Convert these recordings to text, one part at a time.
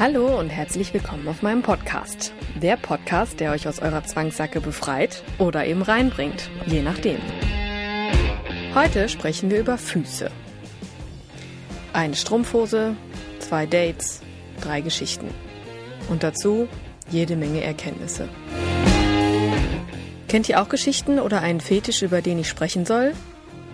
Hallo und herzlich willkommen auf meinem Podcast. Der Podcast, der euch aus eurer Zwangssacke befreit oder eben reinbringt, je nachdem. Heute sprechen wir über Füße. Eine Strumpfhose, zwei Dates, drei Geschichten. Und dazu jede Menge Erkenntnisse. Kennt ihr auch Geschichten oder einen Fetisch, über den ich sprechen soll?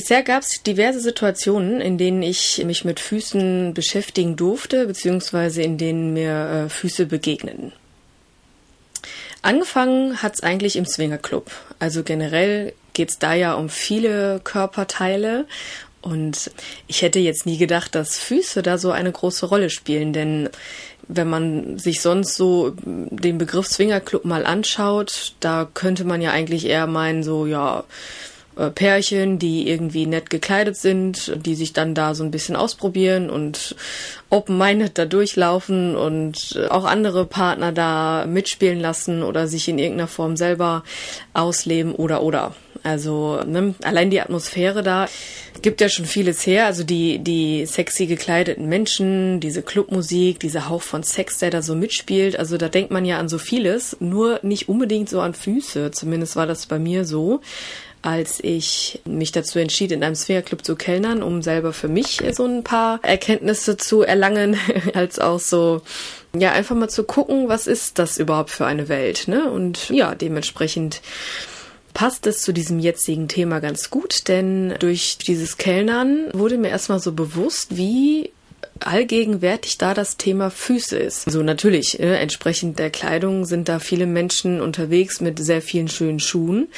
Bisher gab es diverse Situationen, in denen ich mich mit Füßen beschäftigen durfte, beziehungsweise in denen mir äh, Füße begegneten. Angefangen hat's eigentlich im Swingerclub. Also generell geht's da ja um viele Körperteile und ich hätte jetzt nie gedacht, dass Füße da so eine große Rolle spielen, denn wenn man sich sonst so den Begriff Swingerclub mal anschaut, da könnte man ja eigentlich eher meinen, so ja, Pärchen, die irgendwie nett gekleidet sind, die sich dann da so ein bisschen ausprobieren und open-minded da durchlaufen und äh, auch andere Partner da mitspielen lassen oder sich in irgendeiner Form selber ausleben oder oder. Also ne, allein die Atmosphäre da gibt ja schon vieles her. Also die, die sexy gekleideten Menschen, diese Clubmusik, dieser Hauch von Sex, der da so mitspielt. Also da denkt man ja an so vieles, nur nicht unbedingt so an Füße. Zumindest war das bei mir so als ich mich dazu entschied, in einem Swingerclub zu kellnern, um selber für mich so ein paar Erkenntnisse zu erlangen, als auch so, ja, einfach mal zu gucken, was ist das überhaupt für eine Welt, ne? Und ja, dementsprechend passt es zu diesem jetzigen Thema ganz gut, denn durch dieses Kellnern wurde mir erstmal so bewusst, wie allgegenwärtig da das Thema Füße ist. Also natürlich, äh, entsprechend der Kleidung sind da viele Menschen unterwegs mit sehr vielen schönen Schuhen.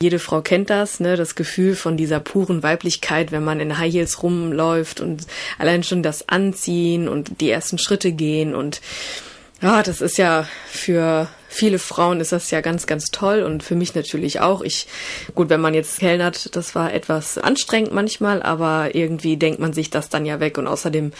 Jede Frau kennt das, ne, das Gefühl von dieser puren Weiblichkeit, wenn man in High Heels rumläuft und allein schon das Anziehen und die ersten Schritte gehen und ja, das ist ja für viele Frauen ist das ja ganz, ganz toll und für mich natürlich auch. Ich, gut, wenn man jetzt kellnert, das war etwas anstrengend manchmal, aber irgendwie denkt man sich das dann ja weg und außerdem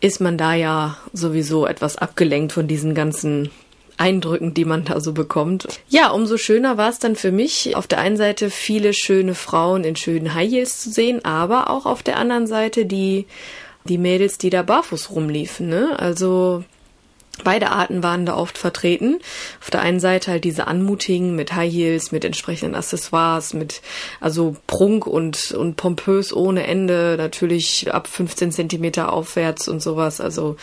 ist man da ja sowieso etwas abgelenkt von diesen ganzen Eindrücken, die man da so bekommt. Ja, umso schöner war es dann für mich, auf der einen Seite viele schöne Frauen in schönen High Heels zu sehen, aber auch auf der anderen Seite die, die Mädels, die da barfuß rumliefen, ne? Also, Beide Arten waren da oft vertreten. Auf der einen Seite halt diese anmutigen mit High Heels, mit entsprechenden Accessoires, mit also Prunk und, und pompös ohne Ende, natürlich ab 15 Zentimeter aufwärts und sowas. Also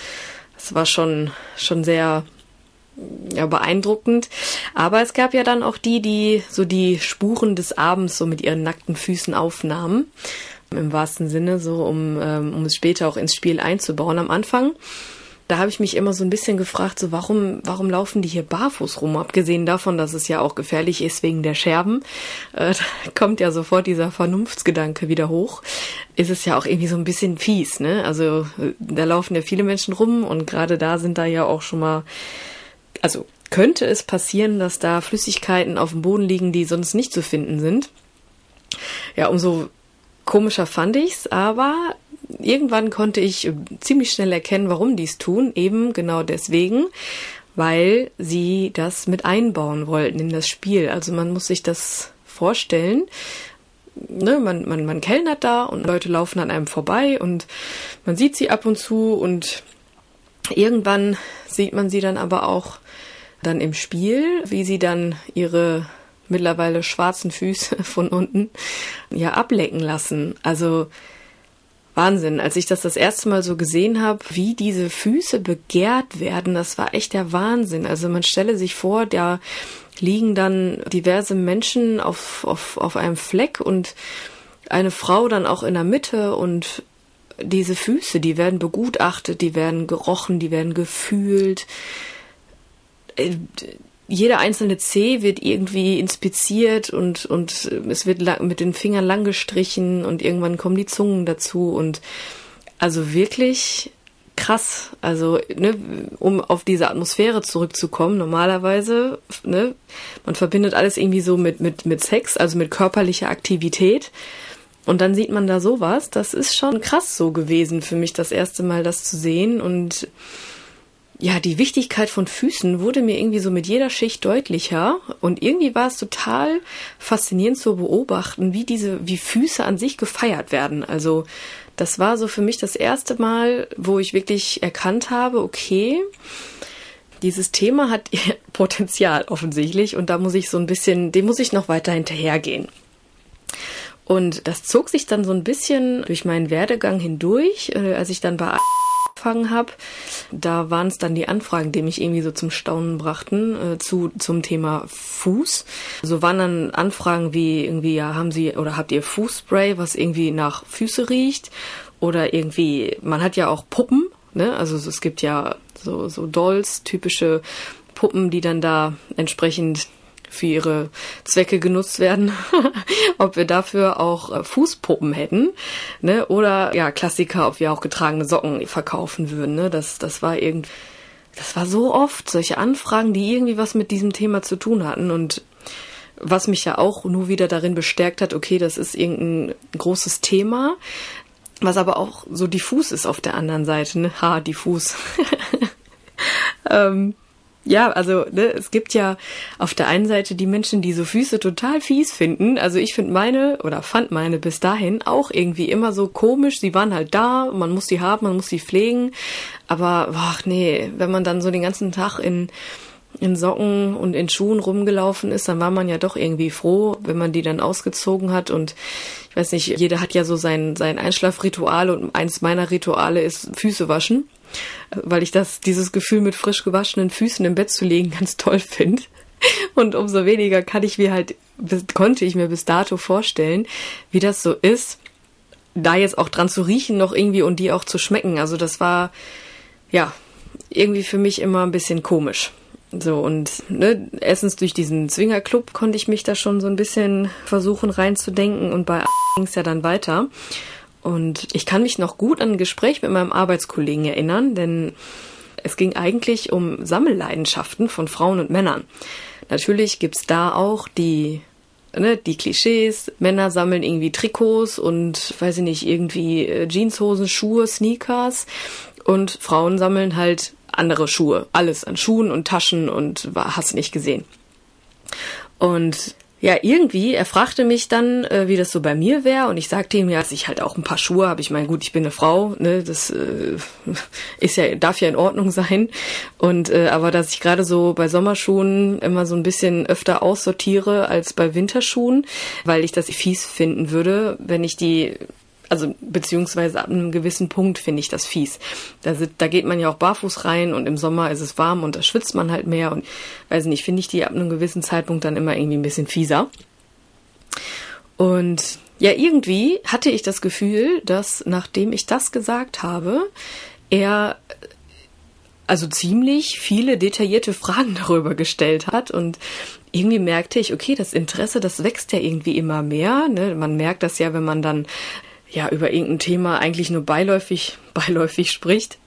es war schon, schon sehr ja, beeindruckend. Aber es gab ja dann auch die, die so die Spuren des Abends so mit ihren nackten Füßen aufnahmen. Im wahrsten Sinne, so um, ähm, um es später auch ins Spiel einzubauen. Am Anfang da habe ich mich immer so ein bisschen gefragt, so warum, warum laufen die hier barfuß rum? Abgesehen davon, dass es ja auch gefährlich ist wegen der Scherben, äh, da kommt ja sofort dieser Vernunftsgedanke wieder hoch. Ist es ja auch irgendwie so ein bisschen fies, ne? Also äh, da laufen ja viele Menschen rum und gerade da sind da ja auch schon mal, also könnte es passieren, dass da Flüssigkeiten auf dem Boden liegen, die sonst nicht zu finden sind. Ja, umso komischer fand ich's, aber irgendwann konnte ich äh, ziemlich schnell erkennen, warum die es tun. Eben genau deswegen, weil sie das mit einbauen wollten in das Spiel. Also man muss sich das vorstellen. Ne, man, man, man kellnert da und Leute laufen an einem vorbei und man sieht sie ab und zu und irgendwann sieht man sie dann aber auch dann im Spiel, wie sie dann ihre mittlerweile schwarzen Füße von unten ja ablecken lassen. Also Wahnsinn. Als ich das das erste Mal so gesehen habe, wie diese Füße begehrt werden, das war echt der Wahnsinn. Also man stelle sich vor, da liegen dann diverse Menschen auf, auf, auf einem Fleck und eine Frau dann auch in der Mitte und diese Füße, die werden begutachtet, die werden gerochen, die werden gefühlt. Jeder einzelne Zeh wird irgendwie inspiziert und, und es wird mit den Fingern lang gestrichen und irgendwann kommen die Zungen dazu und also wirklich krass. Also, ne, um auf diese Atmosphäre zurückzukommen, normalerweise, ne, man verbindet alles irgendwie so mit, mit, mit Sex, also mit körperlicher Aktivität. Und dann sieht man da sowas. Das ist schon krass so gewesen für mich, das erste Mal das zu sehen und ja, die Wichtigkeit von Füßen wurde mir irgendwie so mit jeder Schicht deutlicher und irgendwie war es total faszinierend zu beobachten, wie diese, wie Füße an sich gefeiert werden. Also das war so für mich das erste Mal, wo ich wirklich erkannt habe, okay, dieses Thema hat Potenzial offensichtlich und da muss ich so ein bisschen, dem muss ich noch weiter hinterhergehen. Und das zog sich dann so ein bisschen durch meinen Werdegang hindurch, äh, als ich dann bei angefangen habe. Da waren es dann die Anfragen, die mich irgendwie so zum Staunen brachten äh, zu zum Thema Fuß. So waren dann Anfragen wie irgendwie ja haben Sie oder habt ihr Fußspray, was irgendwie nach Füße riecht oder irgendwie man hat ja auch Puppen, ne? Also es gibt ja so so Dolls, typische Puppen, die dann da entsprechend für ihre Zwecke genutzt werden, ob wir dafür auch äh, Fußpuppen hätten, ne? Oder ja, Klassiker, ob wir auch getragene Socken verkaufen würden, ne? Das, das war irgendwie, das war so oft solche Anfragen, die irgendwie was mit diesem Thema zu tun hatten und was mich ja auch nur wieder darin bestärkt hat, okay, das ist irgendein großes Thema, was aber auch so diffus ist auf der anderen Seite, ne? Ha, diffus. ähm, ja, also ne, es gibt ja auf der einen Seite die Menschen, die so Füße total fies finden. Also ich finde meine oder fand meine bis dahin auch irgendwie immer so komisch. Sie waren halt da, man muss sie haben, man muss sie pflegen. Aber ach nee, wenn man dann so den ganzen Tag in in Socken und in Schuhen rumgelaufen ist, dann war man ja doch irgendwie froh, wenn man die dann ausgezogen hat und ich weiß nicht, jeder hat ja so sein sein Einschlafritual und eins meiner Rituale ist Füße waschen weil ich das, dieses Gefühl mit frisch gewaschenen Füßen im Bett zu legen ganz toll finde. Und umso weniger kann ich mir halt, konnte ich mir bis dato vorstellen, wie das so ist, da jetzt auch dran zu riechen noch irgendwie und die auch zu schmecken. Also das war, ja, irgendwie für mich immer ein bisschen komisch. So, und ne, erstens durch diesen Zwingerclub konnte ich mich da schon so ein bisschen versuchen reinzudenken und bei ging es ja dann weiter. Und ich kann mich noch gut an ein Gespräch mit meinem Arbeitskollegen erinnern, denn es ging eigentlich um Sammelleidenschaften von Frauen und Männern. Natürlich gibt's da auch die, ne, die Klischees. Männer sammeln irgendwie Trikots und, weiß ich nicht, irgendwie äh, Jeanshosen, Schuhe, Sneakers. Und Frauen sammeln halt andere Schuhe. Alles an Schuhen und Taschen und hast nicht gesehen. Und ja, irgendwie, er fragte mich dann, äh, wie das so bei mir wäre und ich sagte ihm ja, dass ich halt auch ein paar Schuhe habe. Ich meine, gut, ich bin eine Frau, ne, das äh, ist ja darf ja in Ordnung sein und äh, aber dass ich gerade so bei Sommerschuhen immer so ein bisschen öfter aussortiere als bei Winterschuhen, weil ich das fies finden würde, wenn ich die also beziehungsweise ab einem gewissen Punkt finde ich das fies. Da, da geht man ja auch barfuß rein und im Sommer ist es warm und da schwitzt man halt mehr und weiß nicht, finde ich die ab einem gewissen Zeitpunkt dann immer irgendwie ein bisschen fieser. Und ja, irgendwie hatte ich das Gefühl, dass nachdem ich das gesagt habe, er also ziemlich viele detaillierte Fragen darüber gestellt hat und irgendwie merkte ich, okay, das Interesse, das wächst ja irgendwie immer mehr. Ne? Man merkt das ja, wenn man dann ja über irgendein Thema eigentlich nur beiläufig, beiläufig spricht.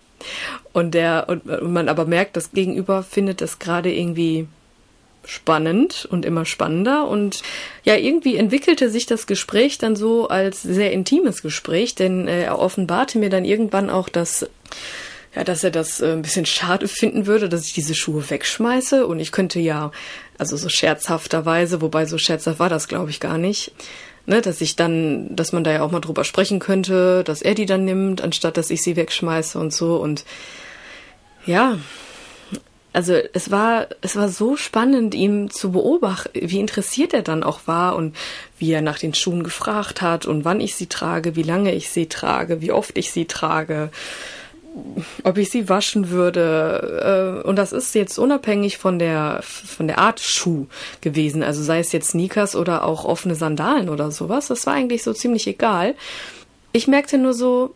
Und der, und, und man aber merkt, das Gegenüber findet das gerade irgendwie spannend und immer spannender. Und ja, irgendwie entwickelte sich das Gespräch dann so als sehr intimes Gespräch, denn äh, er offenbarte mir dann irgendwann auch, dass ja, dass er das äh, ein bisschen schade finden würde, dass ich diese Schuhe wegschmeiße. Und ich könnte ja, also so scherzhafterweise, wobei so scherzhaft war das, glaube ich, gar nicht, ne, dass ich dann, dass man da ja auch mal drüber sprechen könnte, dass er die dann nimmt, anstatt dass ich sie wegschmeiße und so. Und ja, also es war, es war so spannend, ihm zu beobachten, wie interessiert er dann auch war und wie er nach den Schuhen gefragt hat und wann ich sie trage, wie lange ich sie trage, wie oft ich sie trage, ob ich sie waschen würde. Äh, und das ist jetzt unabhängig von der, von der Art Schuh gewesen. Also sei es jetzt Sneakers oder auch offene Sandalen oder sowas. Das war eigentlich so ziemlich egal. Ich merkte nur so,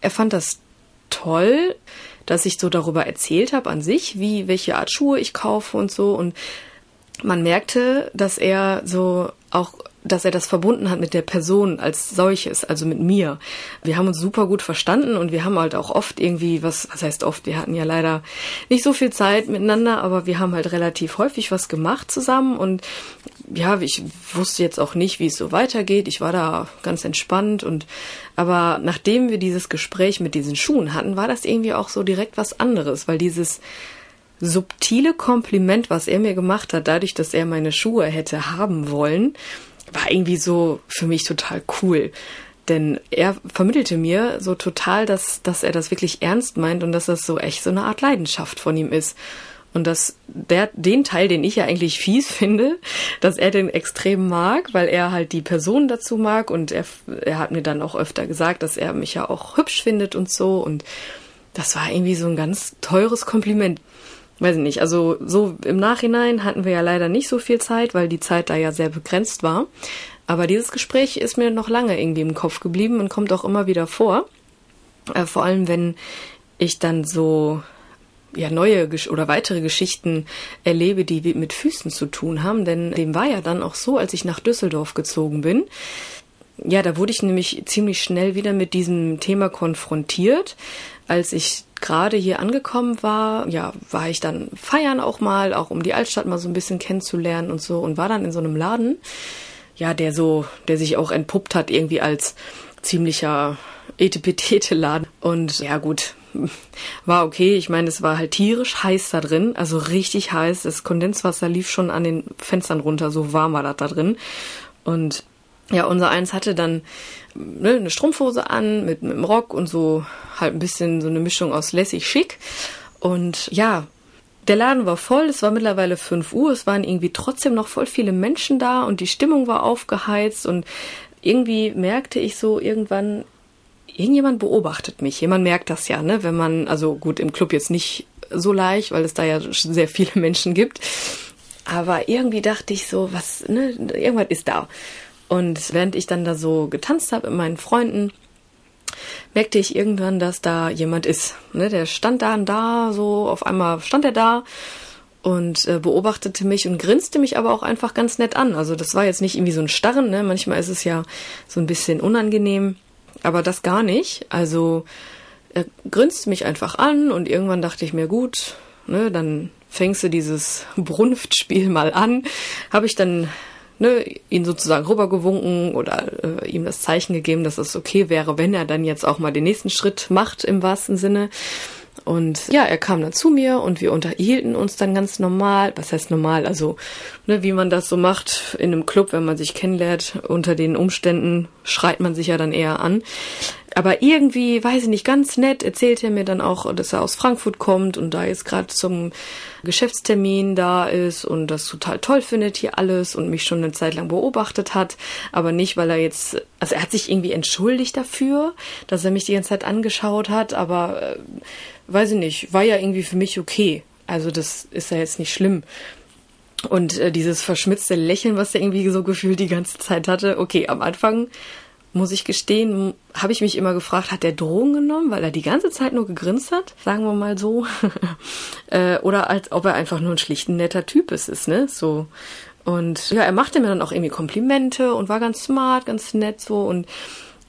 er fand das toll, dass ich so darüber erzählt habe an sich, wie welche Art Schuhe ich kaufe und so und man merkte, dass er so auch dass er das verbunden hat mit der Person als solches, also mit mir. Wir haben uns super gut verstanden und wir haben halt auch oft irgendwie was, was heißt oft, wir hatten ja leider nicht so viel Zeit miteinander, aber wir haben halt relativ häufig was gemacht zusammen und ja, ich wusste jetzt auch nicht, wie es so weitergeht. Ich war da ganz entspannt und aber nachdem wir dieses Gespräch mit diesen Schuhen hatten, war das irgendwie auch so direkt was anderes, weil dieses subtile Kompliment, was er mir gemacht hat, dadurch, dass er meine Schuhe hätte haben wollen, war irgendwie so für mich total cool. Denn er vermittelte mir so total, dass, dass er das wirklich ernst meint und dass das so echt so eine Art Leidenschaft von ihm ist. Und dass der, den Teil, den ich ja eigentlich fies finde, dass er den extrem mag, weil er halt die Person dazu mag und er, er hat mir dann auch öfter gesagt, dass er mich ja auch hübsch findet und so. Und das war irgendwie so ein ganz teures Kompliment weiß ich nicht, also so im Nachhinein hatten wir ja leider nicht so viel Zeit, weil die Zeit da ja sehr begrenzt war. Aber dieses Gespräch ist mir noch lange irgendwie im Kopf geblieben und kommt auch immer wieder vor. Äh, vor allem, wenn ich dann so ja neue oder weitere Geschichten erlebe, die mit Füßen zu tun haben. Denn dem war ja dann auch so, als ich nach Düsseldorf gezogen bin. Ja, da wurde ich nämlich ziemlich schnell wieder mit diesem Thema konfrontiert. Als ich gerade hier angekommen war, ja, war ich dann feiern auch mal, auch um die Altstadt mal so ein bisschen kennenzulernen und so und war dann in so einem Laden, ja, der so, der sich auch entpuppt hat irgendwie als ziemlicher Etepetete-Laden und ja gut, war okay. Ich meine, es war halt tierisch heiß da drin, also richtig heiß. Das Kondenswasser lief schon an den Fenstern runter, so warm war das da drin. Und ja, unser eins hatte dann ne, eine Strumpfhose an mit, mit einem Rock und so halt ein bisschen so eine Mischung aus lässig schick. Und ja, der Laden war voll, es war mittlerweile 5 Uhr, es waren irgendwie trotzdem noch voll viele Menschen da und die Stimmung war aufgeheizt und irgendwie merkte ich so irgendwann, irgendjemand beobachtet mich. Jemand merkt das ja, ne, wenn man, also gut, im Club jetzt nicht so leicht, weil es da ja sehr viele Menschen gibt. Aber irgendwie dachte ich so, was, ne, irgendwas ist da. Und während ich dann da so getanzt habe mit meinen Freunden, merkte ich irgendwann, dass da jemand ist. Ne, der stand da und da, so auf einmal stand er da und äh, beobachtete mich und grinste mich aber auch einfach ganz nett an. Also das war jetzt nicht irgendwie so ein Starren, ne? manchmal ist es ja so ein bisschen unangenehm, aber das gar nicht. Also er grinste mich einfach an und irgendwann dachte ich mir, gut, ne, dann fängst du dieses Brunftspiel mal an. Habe ich dann ne, ihn sozusagen rübergewunken oder äh, ihm das Zeichen gegeben, dass es okay wäre, wenn er dann jetzt auch mal den nächsten Schritt macht im wahrsten Sinne. Und ja, er kam dann zu mir und wir unterhielten uns dann ganz normal. Was heißt normal? Also, ne, wie man das so macht in einem Club, wenn man sich kennenlernt, unter den Umständen schreit man sich ja dann eher an. Aber irgendwie, weiß ich nicht, ganz nett erzählt er mir dann auch, dass er aus Frankfurt kommt und da jetzt gerade zum Geschäftstermin da ist und das total toll findet hier alles und mich schon eine Zeit lang beobachtet hat, aber nicht, weil er jetzt, also er hat sich irgendwie entschuldigt dafür, dass er mich die ganze Zeit angeschaut hat, aber äh, weiß ich nicht, war ja irgendwie für mich okay. Also das ist ja jetzt nicht schlimm. Und äh, dieses verschmitzte Lächeln, was er irgendwie so gefühlt die ganze Zeit hatte, okay, am Anfang muss ich gestehen, habe ich mich immer gefragt, hat der Drogen genommen, weil er die ganze Zeit nur gegrinst hat, sagen wir mal so, äh, oder als ob er einfach nur ein schlicht netter Typ ist, ist, ne, so. Und ja, er machte mir dann auch irgendwie Komplimente und war ganz smart, ganz nett so. Und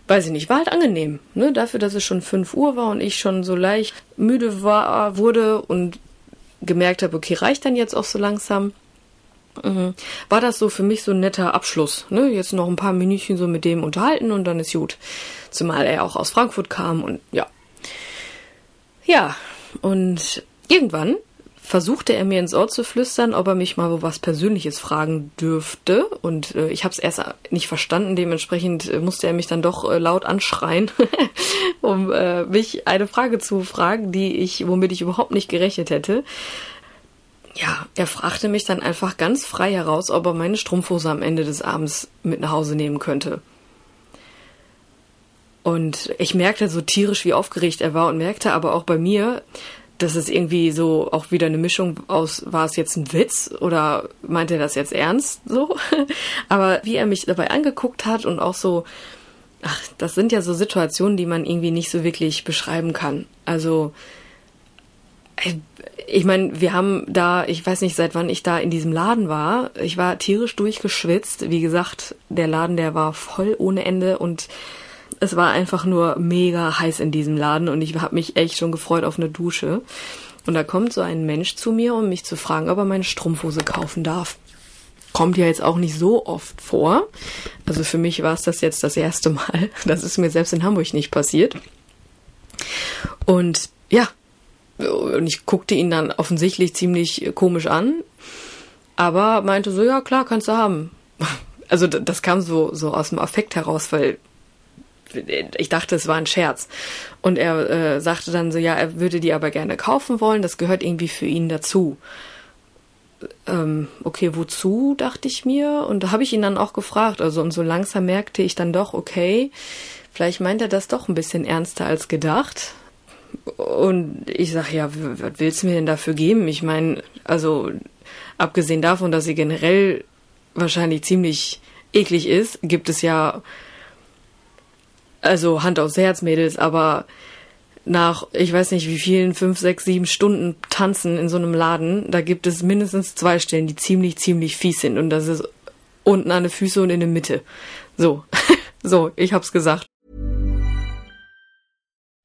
weiß ich nicht, war halt angenehm, ne, dafür, dass es schon fünf Uhr war und ich schon so leicht müde war, wurde und gemerkt habe, okay, reicht dann jetzt auch so langsam Mhm. War das so für mich so ein netter Abschluss. Ne? Jetzt noch ein paar Minütchen so mit dem unterhalten und dann ist gut. Zumal er auch aus Frankfurt kam und ja. Ja, und irgendwann versuchte er mir ins Ohr zu flüstern, ob er mich mal wo was Persönliches fragen dürfte. Und äh, ich habe es erst nicht verstanden. Dementsprechend äh, musste er mich dann doch äh, laut anschreien, um äh, mich eine Frage zu fragen, die ich, womit ich überhaupt nicht gerechnet hätte. Ja, er fragte mich dann einfach ganz frei heraus, ob er meine Strumpfhose am Ende des Abends mit nach Hause nehmen könnte. Und ich merkte so tierisch, wie aufgeregt er war und merkte aber auch bei mir, dass es irgendwie so auch wieder eine Mischung aus, war es jetzt ein Witz oder meinte er das jetzt ernst so? Aber wie er mich dabei angeguckt hat und auch so, ach, das sind ja so Situationen, die man irgendwie nicht so wirklich beschreiben kann. Also, ich meine, wir haben da, ich weiß nicht, seit wann ich da in diesem Laden war. Ich war tierisch durchgeschwitzt. Wie gesagt, der Laden, der war voll ohne Ende und es war einfach nur mega heiß in diesem Laden und ich habe mich echt schon gefreut auf eine Dusche. Und da kommt so ein Mensch zu mir, um mich zu fragen, ob er meine Strumpfhose kaufen darf. Kommt ja jetzt auch nicht so oft vor. Also für mich war es das jetzt das erste Mal. Das ist mir selbst in Hamburg nicht passiert. Und ja, und ich guckte ihn dann offensichtlich ziemlich komisch an, aber meinte so, ja klar, kannst du haben. Also das kam so, so aus dem Affekt heraus, weil ich dachte, es war ein Scherz. Und er äh, sagte dann so, ja, er würde die aber gerne kaufen wollen, das gehört irgendwie für ihn dazu. Ähm, okay, wozu, dachte ich mir. Und da habe ich ihn dann auch gefragt. Also, und so langsam merkte ich dann doch, okay, vielleicht meint er das doch ein bisschen ernster als gedacht. Und ich sage, ja, was willst du mir denn dafür geben? Ich meine, also, abgesehen davon, dass sie generell wahrscheinlich ziemlich eklig ist, gibt es ja also Hand aufs Herz, Mädels, aber nach, ich weiß nicht wie vielen, fünf, sechs, sieben Stunden tanzen in so einem Laden, da gibt es mindestens zwei Stellen, die ziemlich, ziemlich fies sind. Und das ist unten an den Füßen und in der Mitte. So, so, ich hab's gesagt.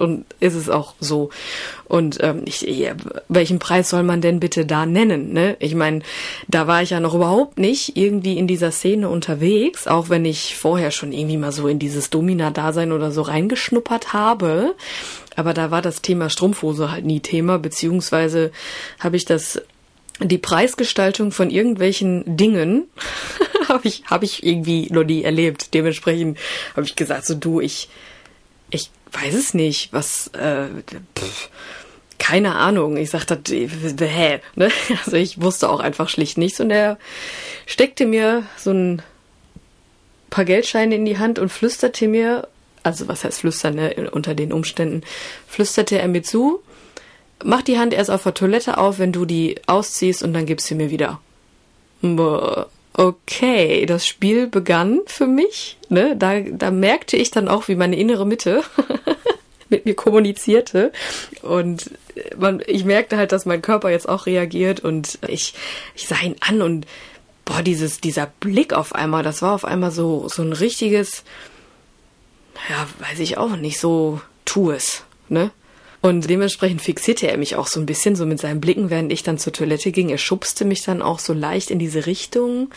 Und ist es auch so. Und ähm, ich, welchen Preis soll man denn bitte da nennen? Ne? Ich meine, da war ich ja noch überhaupt nicht irgendwie in dieser Szene unterwegs, auch wenn ich vorher schon irgendwie mal so in dieses Domina-Dasein oder so reingeschnuppert habe. Aber da war das Thema Strumpfhose halt nie Thema, beziehungsweise habe ich das die Preisgestaltung von irgendwelchen Dingen habe ich habe ich irgendwie noch nie erlebt. Dementsprechend habe ich gesagt, so du, ich ich weiß es nicht, was, äh, pff, keine Ahnung. Ich sagte, hä, ne? Also ich wusste auch einfach schlicht nichts und er steckte mir so ein paar Geldscheine in die Hand und flüsterte mir, also was heißt flüstern, ne? Unter den Umständen, flüsterte er mir zu, mach die Hand erst auf der Toilette auf, wenn du die ausziehst und dann gibst sie mir wieder. Boah okay, das Spiel begann für mich. Ne? Da, da merkte ich dann auch, wie meine innere Mitte mit mir kommunizierte. Und man, ich merkte halt, dass mein Körper jetzt auch reagiert und ich, ich sah ihn an und boah, dieses, dieser Blick auf einmal, das war auf einmal so, so ein richtiges, ja, weiß ich auch nicht, so tu es, ne? Und dementsprechend fixierte er mich auch so ein bisschen, so mit seinen Blicken, während ich dann zur Toilette ging. Er schubste mich dann auch so leicht in diese Richtung.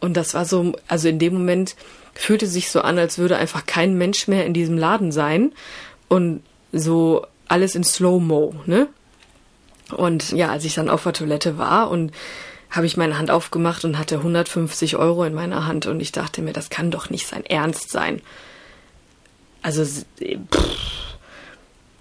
Und das war so, also in dem Moment fühlte sich so an, als würde einfach kein Mensch mehr in diesem Laden sein. Und so alles in Slow-Mo, ne? Und ja, als ich dann auf der Toilette war und habe ich meine Hand aufgemacht und hatte 150 Euro in meiner Hand und ich dachte mir, das kann doch nicht sein Ernst sein. Also, pff,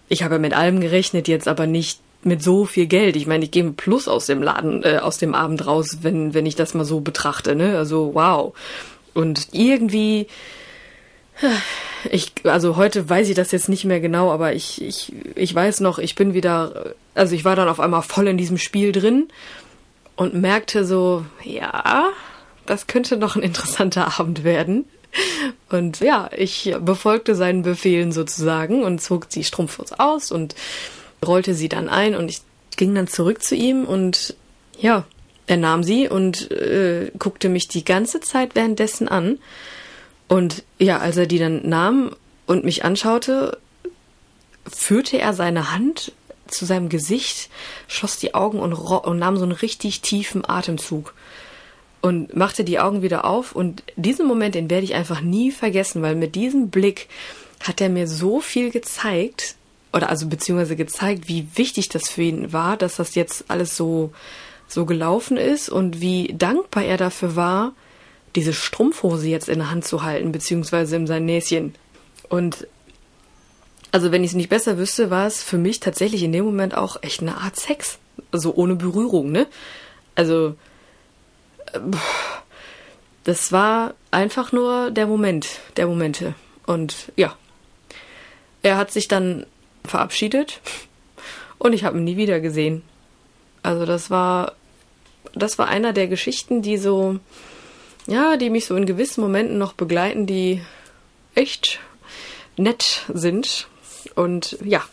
ich habe mit allem gerechnet, jetzt aber nicht mit so viel Geld. Ich meine, ich gehe mit Plus aus dem Laden, äh, aus dem Abend raus, wenn, wenn ich das mal so betrachte, ne? Also, wow. Und irgendwie, ich, also heute weiß ich das jetzt nicht mehr genau, aber ich, ich, ich weiß noch, ich bin wieder, also ich war dann auf einmal voll in diesem Spiel drin und merkte so, ja, das könnte noch ein interessanter Abend werden. Und ja, ich befolgte seinen Befehlen sozusagen und zog die Strumpfhose aus und rollte sie dann ein und ich ging dann zurück zu ihm und ja, er nahm sie und äh, guckte mich die ganze Zeit währenddessen an. Und ja, als er die dann nahm und mich anschaute, führte er seine Hand zu seinem Gesicht, schloss die Augen und, und nahm so einen richtig tiefen Atemzug und machte die Augen wieder auf. Und diesen Moment, den werde ich einfach nie vergessen, weil mit diesem Blick hat er mir so viel gezeigt, oder also beziehungsweise gezeigt, wie wichtig das für ihn war, dass das jetzt alles so, so gelaufen ist und wie dankbar er dafür war, diese Strumpfhose jetzt in der Hand zu halten, beziehungsweise in sein Näschen. Und also wenn ich es nicht besser wüsste, war es für mich tatsächlich in dem Moment auch echt eine Art Sex. Also ohne Berührung, ne? Also das war einfach nur der Moment, der Momente. Und ja, er hat sich dann verabschiedet und ich habe ihn nie wieder gesehen. Also das war, das war einer der Geschichten, die so, ja, die mich so in gewissen Momenten noch begleiten, die echt nett sind. Und ja,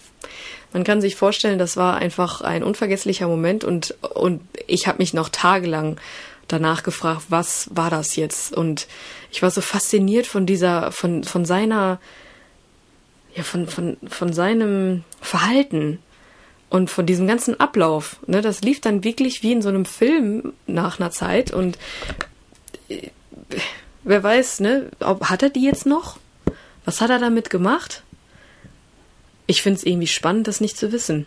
man kann sich vorstellen, das war einfach ein unvergesslicher Moment und, und ich habe mich noch tagelang danach gefragt, was war das jetzt? Und ich war so fasziniert von dieser, von, von seiner, ja, von, von, von seinem Verhalten und von diesem ganzen Ablauf. Ne, das lief dann wirklich wie in so einem Film nach einer Zeit und äh, wer weiß, ne, ob, hat er die jetzt noch? Was hat er damit gemacht? Ich finde es irgendwie spannend, das nicht zu wissen.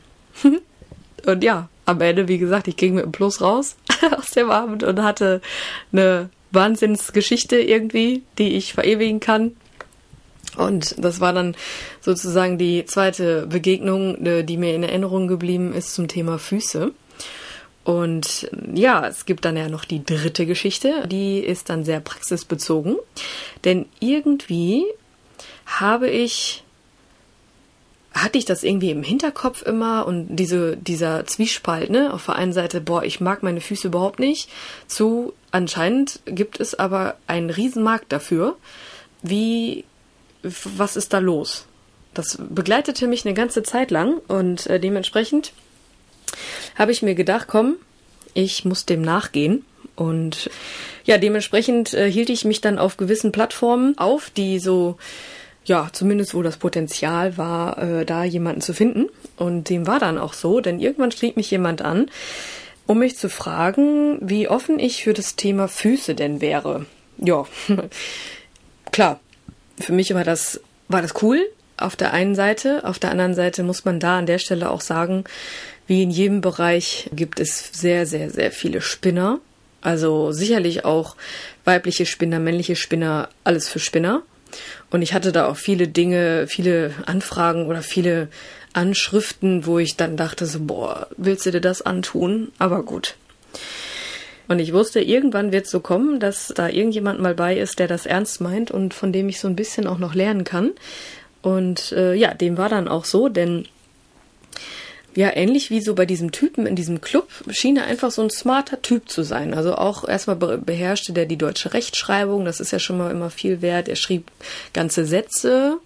und ja, am Ende, wie gesagt, ich ging mit dem Plus raus aus dem Abend und hatte eine Wahnsinnsgeschichte irgendwie, die ich verewigen kann. Und das war dann sozusagen die zweite Begegnung, äh, die mir in Erinnerung geblieben ist zum Thema Füße. Und ja, es gibt dann ja noch die dritte Geschichte, die ist dann sehr praxisbezogen. Denn irgendwie habe ich hatte ich das irgendwie im Hinterkopf immer und diese, dieser Zwiespalt, ne? Auf der einen Seite, boah, ich mag meine Füße überhaupt nicht, zu anscheinend gibt es aber einen Riesenmarkt dafür. Wie, was ist da los? Das begleitete mich eine ganze Zeit lang und äh, dementsprechend habe ich mir gedacht, komm, ich muss dem nachgehen. Und ja, dementsprechend äh, hielt ich mich dann auf gewissen Plattformen auf, die so ja, zumindest wo das Potenzial war, äh, da jemanden zu finden. Und dem war dann auch so, denn irgendwann schrieb mich jemand an, um mich zu fragen, wie offen ich für das Thema Füße denn wäre. Ja, klar. Für mich war das, war das cool. Auf der einen Seite. Auf der anderen Seite muss man da an der Stelle auch sagen, wie in jedem Bereich gibt es sehr, sehr, sehr viele Spinner. Also sicherlich auch weibliche Spinner, männliche Spinner, alles für Spinner. Und ich hatte da auch viele Dinge, viele Anfragen oder viele Anschriften, wo ich dann dachte so, boah, willst du dir das antun? Aber gut. Und ich wusste, irgendwann wird es so kommen, dass da irgendjemand mal bei ist, der das ernst meint und von dem ich so ein bisschen auch noch lernen kann. Und äh, ja, dem war dann auch so, denn ja, ähnlich wie so bei diesem Typen in diesem Club, schien er einfach so ein smarter Typ zu sein. Also auch erstmal beherrschte der die deutsche Rechtschreibung, das ist ja schon mal immer viel wert. Er schrieb ganze Sätze,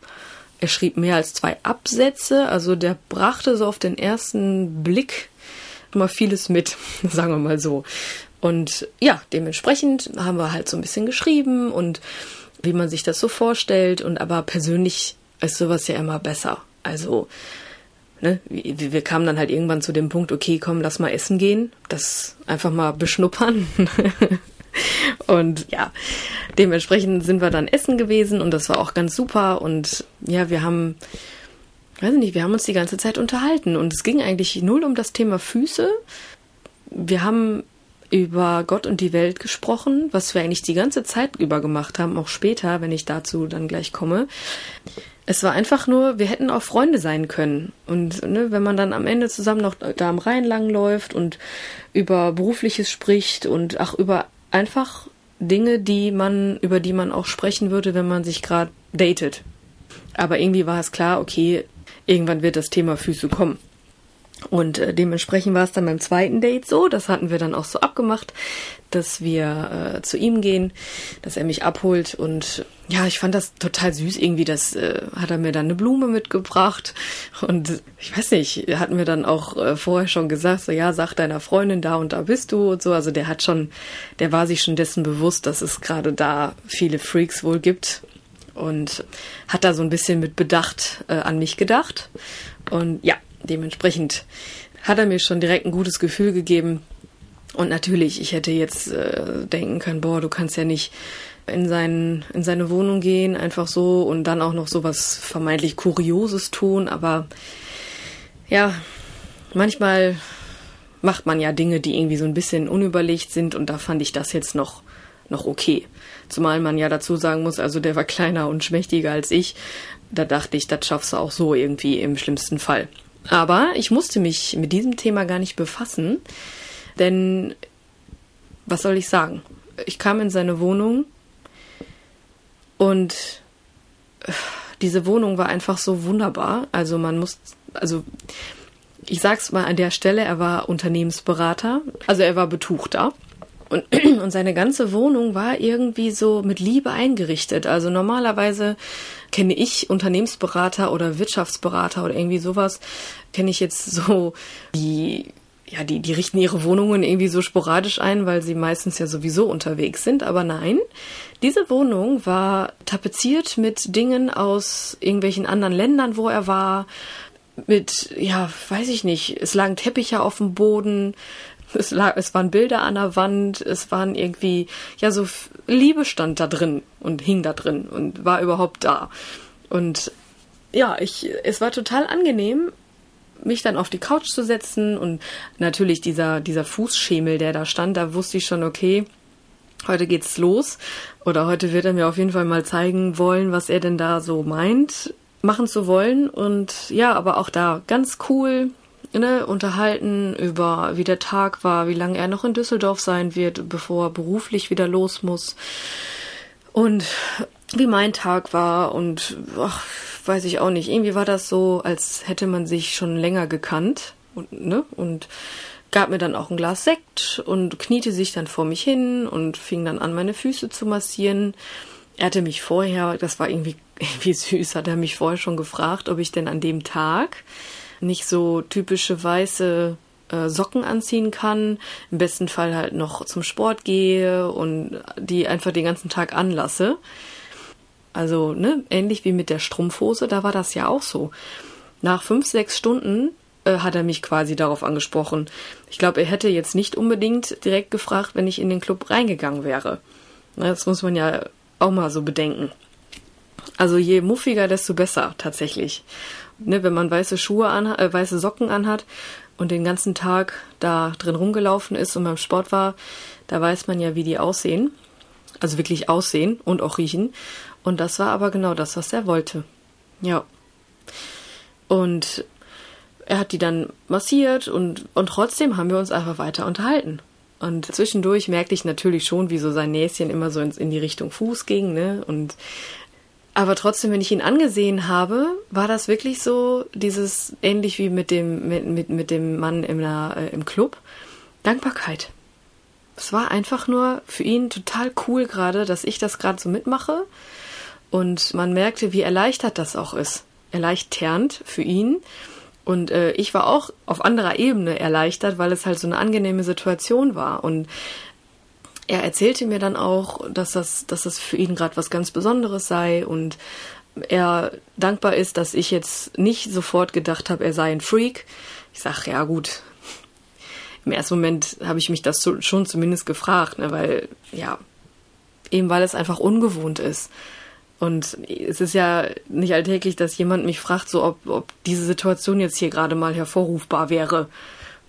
er schrieb mehr als zwei Absätze, also der brachte so auf den ersten Blick immer vieles mit, sagen wir mal so. Und ja, dementsprechend haben wir halt so ein bisschen geschrieben und wie man sich das so vorstellt und aber persönlich ist sowas ja immer besser. Also ne, wir, kamen dann halt irgendwann zu dem Punkt, okay, komm, lass mal essen gehen, das einfach mal beschnuppern. und ja, dementsprechend sind wir dann essen gewesen und das war auch ganz super und ja, wir haben, weiß nicht, wir haben uns die ganze Zeit unterhalten und es ging eigentlich null um das Thema Füße. Wir haben über Gott und die Welt gesprochen, was wir eigentlich die ganze Zeit über gemacht haben, auch später, wenn ich dazu dann gleich komme. Es war einfach nur, wir hätten auch Freunde sein können. Und ne, wenn man dann am Ende zusammen noch da am Rhein langläuft und über Berufliches spricht und auch über einfach Dinge, die man, über die man auch sprechen würde, wenn man sich gerade datet. Aber irgendwie war es klar, okay, irgendwann wird das Thema Füße kommen. Und äh, dementsprechend war es dann beim zweiten Date so, das hatten wir dann auch so abgemacht, dass wir äh, zu ihm gehen, dass er mich abholt und ja, ich fand das total süß irgendwie, das äh, hat er mir dann eine Blume mitgebracht und ich weiß nicht, hatten wir dann auch äh, vorher schon gesagt, so ja, sag deiner Freundin, da und da bist du und so, also der hat schon, der war sich schon dessen bewusst, dass es gerade da viele Freaks wohl gibt und hat da so ein bisschen mit Bedacht äh, an mich gedacht. Und ja, dementsprechend hat er mir schon direkt ein gutes Gefühl gegeben. Und natürlich, ich hätte jetzt äh, denken können, boah, du kannst ja nicht in, seinen, in seine Wohnung gehen, einfach so und dann auch noch so was vermeintlich Kurioses tun. Aber ja, manchmal macht man ja Dinge, die irgendwie so ein bisschen unüberlegt sind und da fand ich das jetzt noch, noch okay. Zumal man ja dazu sagen muss, also der war kleiner und schmächtiger als ich. Da dachte ich, das schaffst du auch so irgendwie im schlimmsten Fall. Aber ich musste mich mit diesem Thema gar nicht befassen, denn was soll ich sagen? Ich kam in seine Wohnung und äh, diese Wohnung war einfach so wunderbar. Also man muss, also ich sag's mal an der Stelle, er war Unternehmensberater, also er war Betuchter. Und, und seine ganze Wohnung war irgendwie so mit Liebe eingerichtet. Also normalerweise kenne ich Unternehmensberater oder Wirtschaftsberater oder irgendwie sowas, kenne ich jetzt so, die, ja, die, die richten ihre Wohnungen irgendwie so sporadisch ein, weil sie meistens ja sowieso unterwegs sind. Aber nein, diese Wohnung war tapeziert mit Dingen aus irgendwelchen anderen Ländern, wo er war, mit, ja, weiß ich nicht, es lagen Teppiche auf dem Boden, es, lag, es waren Bilder an der Wand, es waren irgendwie, ja, so Liebe stand da drin und hing da drin und war überhaupt da. Und ja, ich, es war total angenehm, mich dann auf die Couch zu setzen und natürlich dieser, dieser Fußschemel, der da stand, da wusste ich schon, okay, heute geht's los oder heute wird er mir auf jeden Fall mal zeigen wollen, was er denn da so meint, machen zu wollen und ja, aber auch da ganz cool, ne, unterhalten über, wie der Tag war, wie lange er noch in Düsseldorf sein wird, bevor er beruflich wieder los muss. Und wie mein Tag war und ach, weiß ich auch nicht. Irgendwie war das so, als hätte man sich schon länger gekannt und, ne, und gab mir dann auch ein Glas Sekt und kniete sich dann vor mich hin und fing dann an, meine Füße zu massieren. Er hatte mich vorher, das war irgendwie, irgendwie süß, hat er mich vorher schon gefragt, ob ich denn an dem Tag nicht so typische weiße äh, Socken anziehen kann, im besten Fall halt noch zum Sport gehe und die einfach den ganzen Tag anlasse. Also, ne, ähnlich wie mit der Strumpfhose, da war das ja auch so. Nach fünf, sechs Stunden äh, hat er mich quasi darauf angesprochen. Ich glaube, er hätte jetzt nicht unbedingt direkt gefragt, wenn ich in den Club reingegangen wäre. Das muss man ja auch mal so bedenken. Also je muffiger, desto besser tatsächlich ne, wenn man weiße Schuhe an, äh, weiße Socken anhat und den ganzen Tag da drin rumgelaufen ist und beim Sport war, da weiß man ja, wie die aussehen. Also wirklich aussehen und auch riechen. Und das war aber genau das, was er wollte. Ja. Und er hat die dann massiert und, und trotzdem haben wir uns einfach weiter unterhalten. Und zwischendurch merkte ich natürlich schon, wie so sein Näschen immer so in, in die Richtung Fuß ging, ne? Und aber trotzdem, wenn ich ihn angesehen habe, war das wirklich so dieses ähnlich wie mit dem mit mit, mit dem Mann im, äh, im Club Dankbarkeit. Es war einfach nur für ihn total cool gerade, dass ich das gerade so mitmache und man merkte, wie erleichtert das auch ist, erleichternd für ihn. Und äh, ich war auch auf anderer Ebene erleichtert, weil es halt so eine angenehme Situation war. Und er erzählte mir dann auch, dass das, dass das für ihn gerade was ganz Besonderes sei und er dankbar ist, dass ich jetzt nicht sofort gedacht habe, er sei ein Freak. Ich sag, ja gut. Im ersten Moment habe ich mich das schon zumindest gefragt, ne, weil, ja, eben weil es einfach ungewohnt ist. Und es ist ja nicht alltäglich, dass jemand mich fragt, so ob, ob diese Situation jetzt hier gerade mal hervorrufbar wäre.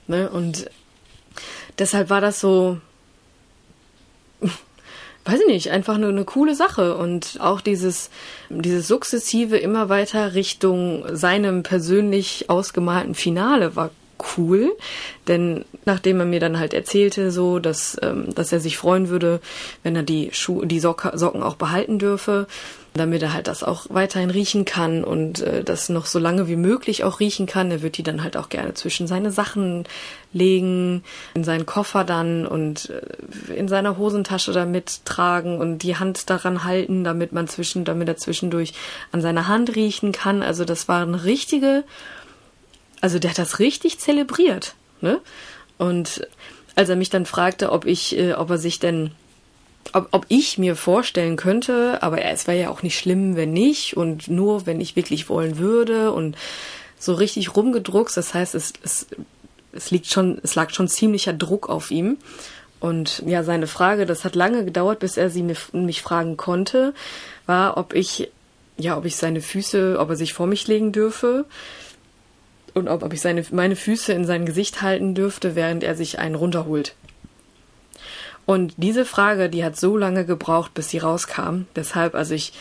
Ne? Und deshalb war das so, weiß ich nicht, einfach nur eine coole Sache. Und auch dieses, dieses sukzessive immer weiter Richtung seinem persönlich ausgemalten Finale war cool, denn nachdem er mir dann halt erzählte, so, dass, ähm, dass er sich freuen würde, wenn er die Schuhe, die Sock Socken auch behalten dürfe, damit er halt das auch weiterhin riechen kann und äh, das noch so lange wie möglich auch riechen kann. Er wird die dann halt auch gerne zwischen seine Sachen legen, in seinen Koffer dann und äh, in seiner Hosentasche damit tragen und die Hand daran halten, damit man zwischen, damit er zwischendurch an seiner Hand riechen kann. Also das war eine richtige, also der hat das richtig zelebriert, ne? Und als er mich dann fragte, ob ich, äh, ob er sich denn ob, ob ich mir vorstellen könnte, aber es wäre ja auch nicht schlimm, wenn nicht und nur, wenn ich wirklich wollen würde und so richtig rumgedruckt. Das heißt, es, es, es liegt schon, es lag schon ziemlicher Druck auf ihm. Und ja, seine Frage, das hat lange gedauert, bis er sie mir, mich fragen konnte, war, ob ich, ja, ob ich seine Füße, ob er sich vor mich legen dürfe und ob, ob ich seine, meine Füße in sein Gesicht halten dürfte, während er sich einen runterholt. Und diese Frage, die hat so lange gebraucht, bis sie rauskam. Deshalb, also ich,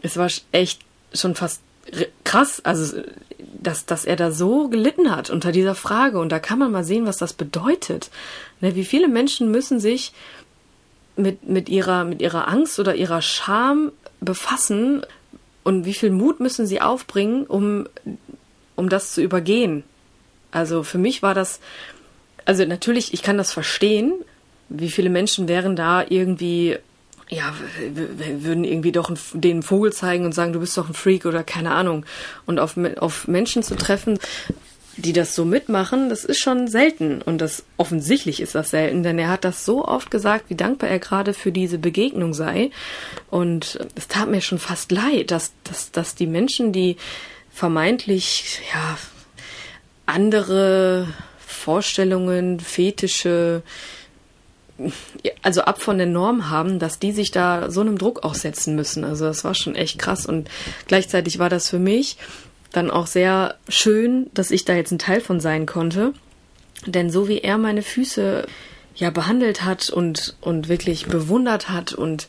es war echt schon fast krass, also dass, dass er da so gelitten hat unter dieser Frage. Und da kann man mal sehen, was das bedeutet. Ne, wie viele Menschen müssen sich mit, mit, ihrer, mit ihrer Angst oder ihrer Scham befassen und wie viel Mut müssen sie aufbringen, um, um das zu übergehen. Also für mich war das, also natürlich, ich kann das verstehen, wie viele Menschen wären da irgendwie ja, würden irgendwie doch den Vogel zeigen und sagen, du bist doch ein Freak oder keine Ahnung. Und auf, auf Menschen zu treffen, die das so mitmachen, das ist schon selten. Und das offensichtlich ist das selten, denn er hat das so oft gesagt, wie dankbar er gerade für diese Begegnung sei. Und es tat mir schon fast leid, dass, dass, dass die Menschen, die vermeintlich, ja, andere Vorstellungen, Fetische, also ab von der Norm haben, dass die sich da so einem Druck aussetzen müssen. Also das war schon echt krass und gleichzeitig war das für mich dann auch sehr schön, dass ich da jetzt ein Teil von sein konnte. Denn so wie er meine Füße ja behandelt hat und, und wirklich bewundert hat und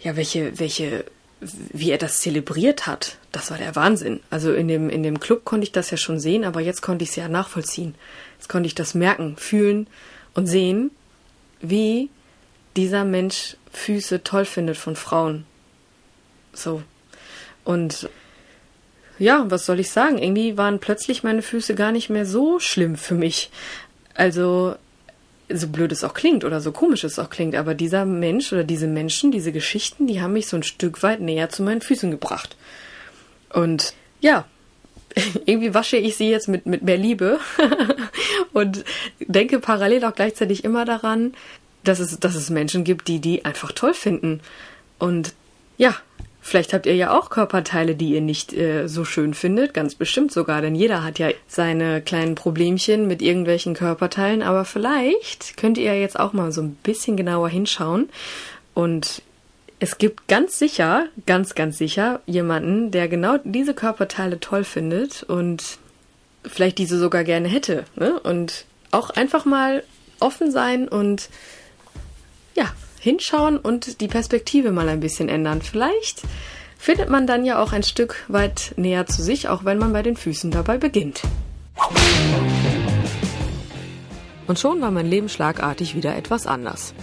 ja, welche, welche, wie er das zelebriert hat, das war der Wahnsinn. Also in dem, in dem Club konnte ich das ja schon sehen, aber jetzt konnte ich es ja nachvollziehen. Jetzt konnte ich das merken, fühlen und sehen wie dieser Mensch Füße toll findet von Frauen. So. Und ja, was soll ich sagen? Irgendwie waren plötzlich meine Füße gar nicht mehr so schlimm für mich. Also, so blöd es auch klingt oder so komisch es auch klingt, aber dieser Mensch oder diese Menschen, diese Geschichten, die haben mich so ein Stück weit näher zu meinen Füßen gebracht. Und ja, irgendwie wasche ich sie jetzt mit, mit mehr Liebe und denke parallel auch gleichzeitig immer daran, dass es, dass es Menschen gibt, die die einfach toll finden. Und ja, vielleicht habt ihr ja auch Körperteile, die ihr nicht äh, so schön findet, ganz bestimmt sogar, denn jeder hat ja seine kleinen Problemchen mit irgendwelchen Körperteilen, aber vielleicht könnt ihr jetzt auch mal so ein bisschen genauer hinschauen und es gibt ganz sicher, ganz, ganz sicher jemanden, der genau diese Körperteile toll findet und vielleicht diese sogar gerne hätte. Ne? Und auch einfach mal offen sein und ja, hinschauen und die Perspektive mal ein bisschen ändern. Vielleicht findet man dann ja auch ein Stück weit näher zu sich, auch wenn man bei den Füßen dabei beginnt. Und schon war mein Leben schlagartig wieder etwas anders.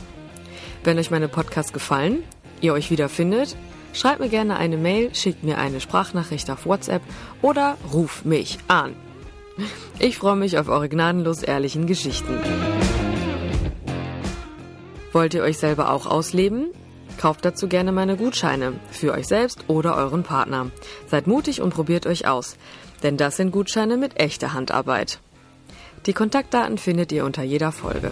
Wenn euch meine Podcasts gefallen, ihr euch wiederfindet, schreibt mir gerne eine Mail, schickt mir eine Sprachnachricht auf WhatsApp oder ruf mich an. Ich freue mich auf eure gnadenlos ehrlichen Geschichten. Wollt ihr euch selber auch ausleben? Kauft dazu gerne meine Gutscheine für euch selbst oder euren Partner. Seid mutig und probiert euch aus, denn das sind Gutscheine mit echter Handarbeit. Die Kontaktdaten findet ihr unter jeder Folge.